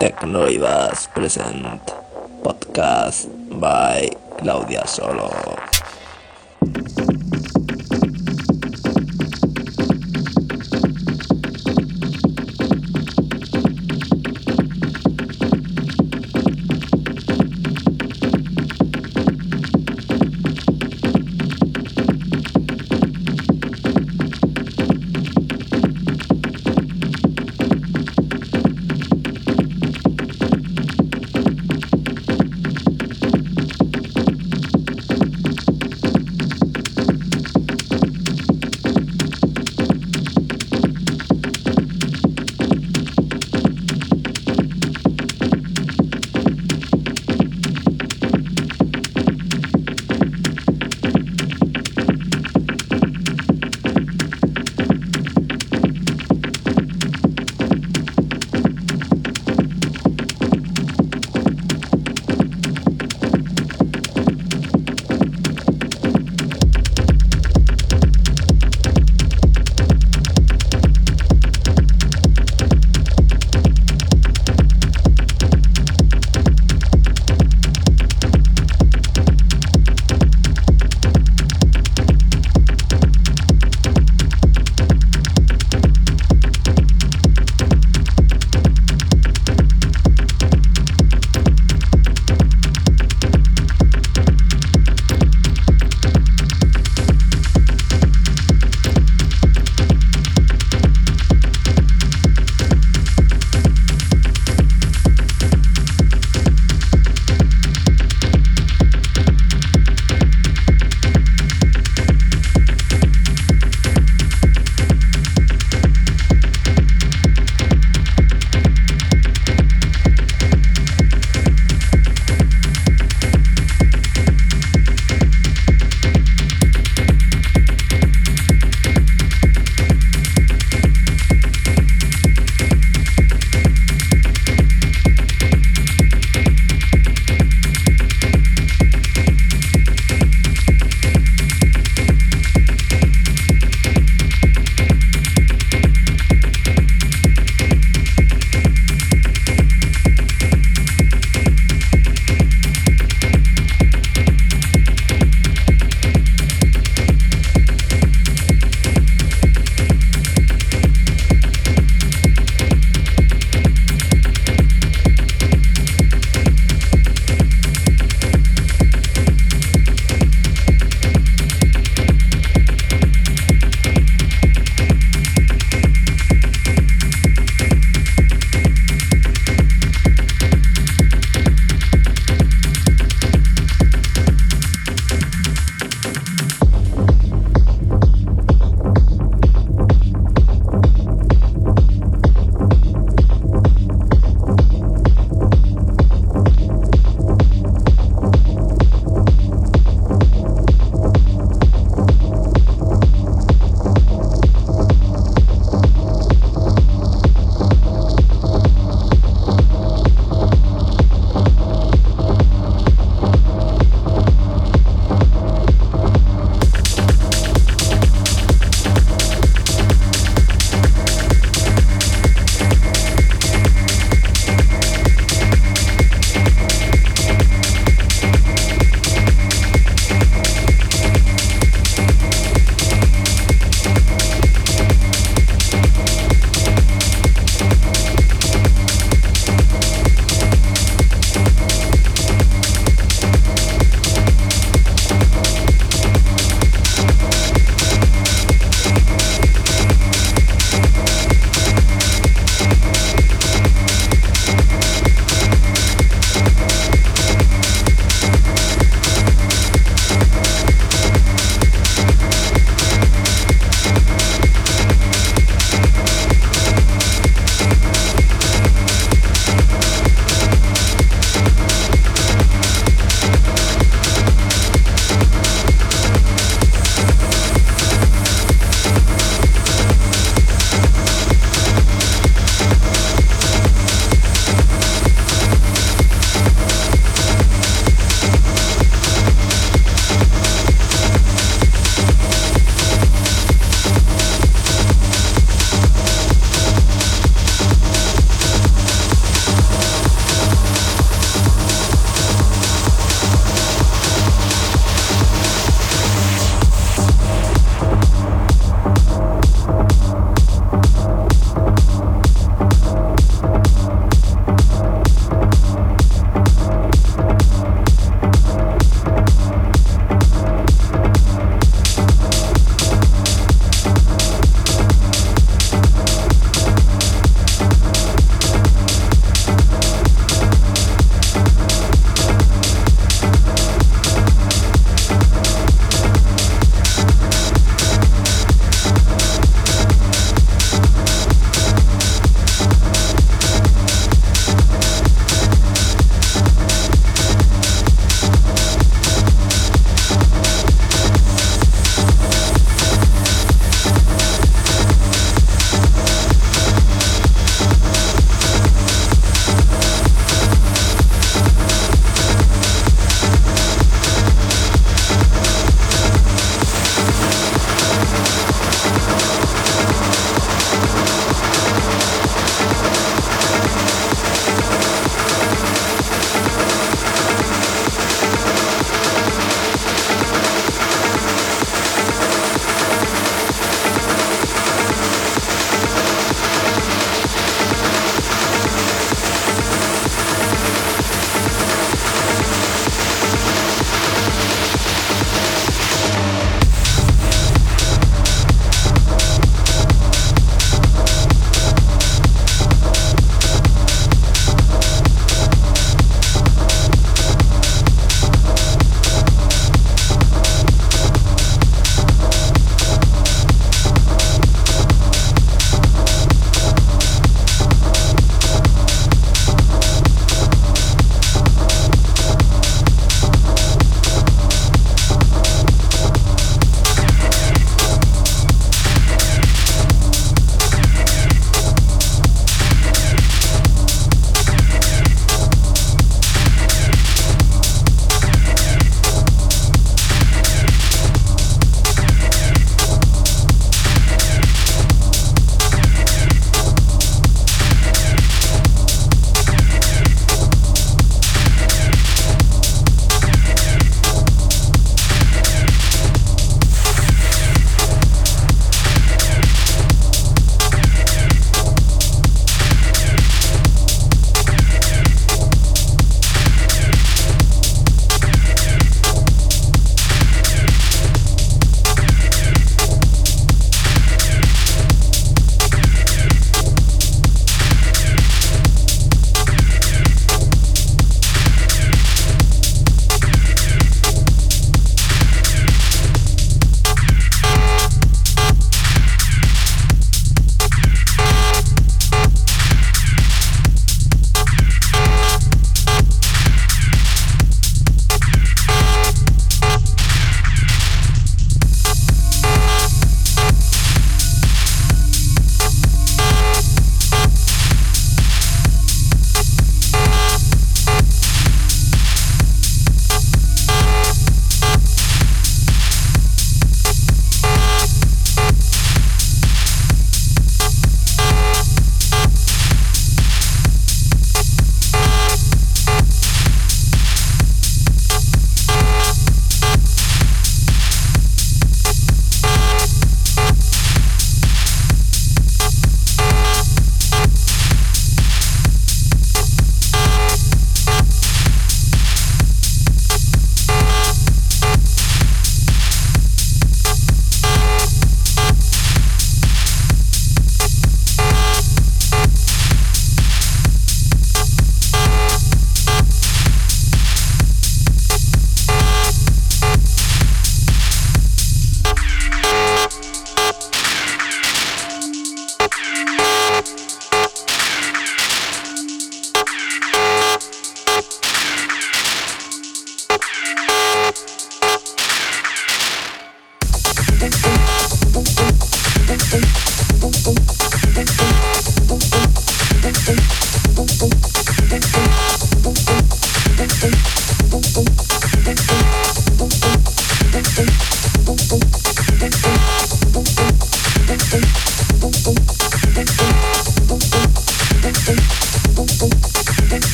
Tecnoivas present podcast by Claudia Solo.